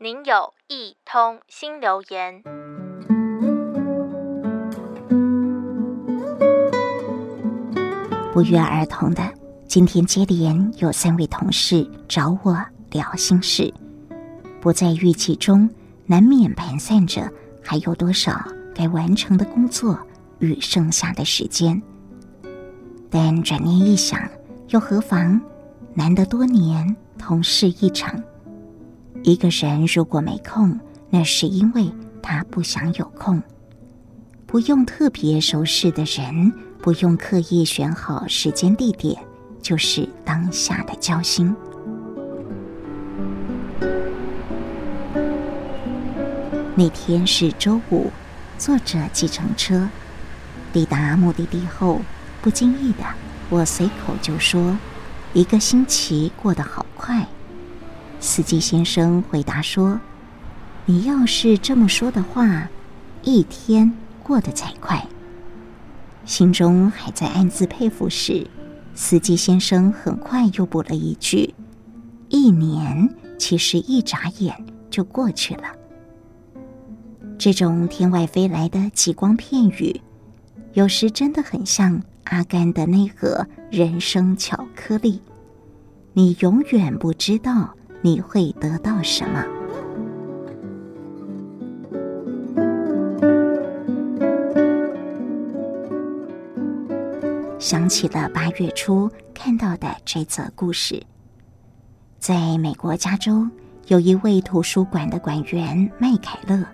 您有一通新留言。不约而同的，今天接连有三位同事找我聊心事，不在预期中，难免盘算着还有多少该完成的工作与剩下的时间。但转念一想，又何妨？难得多年同事一场。一个人如果没空，那是因为他不想有空。不用特别熟识的人，不用刻意选好时间地点，就是当下的交心。那天是周五，坐着计程车抵达目的地后，不经意的，我随口就说：“一个星期过得好快。”司机先生回答说：“你要是这么说的话，一天过得才快。”心中还在暗自佩服时，司机先生很快又补了一句：“一年其实一眨眼就过去了。”这种天外飞来的极光片羽，有时真的很像阿甘的那盒人生巧克力，你永远不知道。你会得到什么？想起了八月初看到的这则故事。在美国加州，有一位图书馆的馆员麦凯勒。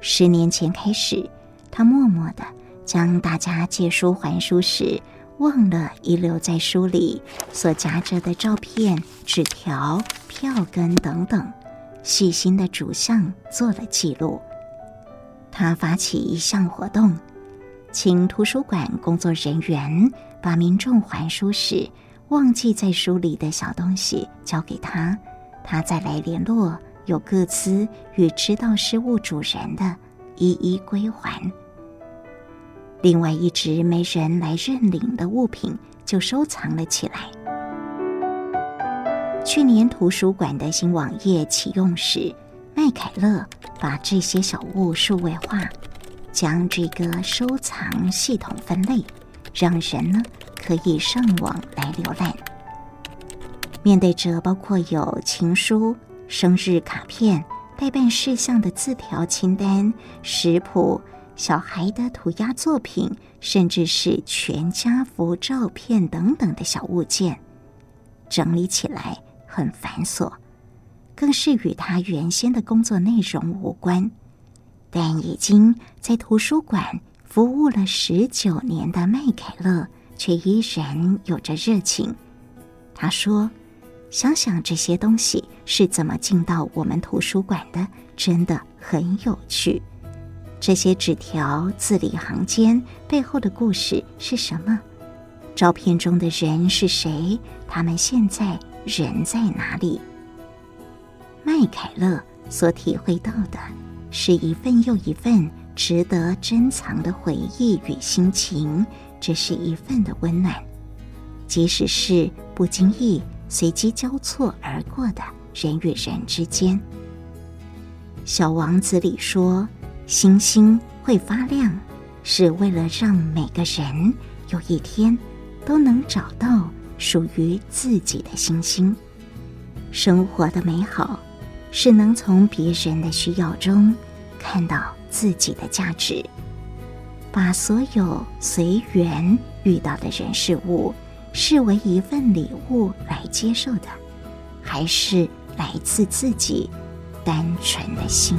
十年前开始，他默默的将大家借书还书时忘了遗留在书里所夹着的照片、纸条。票根等等，细心的逐项做了记录。他发起一项活动，请图书馆工作人员把民众还书时忘记在书里的小东西交给他，他再来联络有各资与知道失物主人的，一一归还。另外一直没人来认领的物品就收藏了起来。去年图书馆的新网页启用时，麦凯勒把这些小物数位化，将这个收藏系统分类，让人呢可以上网来浏览。面对着包括有情书、生日卡片、待办事项的字条清单、食谱、小孩的涂鸦作品，甚至是全家福照片等等的小物件，整理起来。很繁琐，更是与他原先的工作内容无关。但已经在图书馆服务了十九年的麦凯勒，却依然有着热情。他说：“想想这些东西是怎么进到我们图书馆的，真的很有趣。这些纸条字里行间背后的故事是什么？照片中的人是谁？他们现在……”人在哪里？麦凯勒所体会到的是一份又一份值得珍藏的回忆与心情，这是一份的温暖，即使是不经意、随机交错而过的人与人之间。小王子里说：“星星会发亮，是为了让每个人有一天都能找到。”属于自己的星星，生活的美好是能从别人的需要中看到自己的价值，把所有随缘遇到的人事物视为一份礼物来接受的，还是来自自己单纯的心。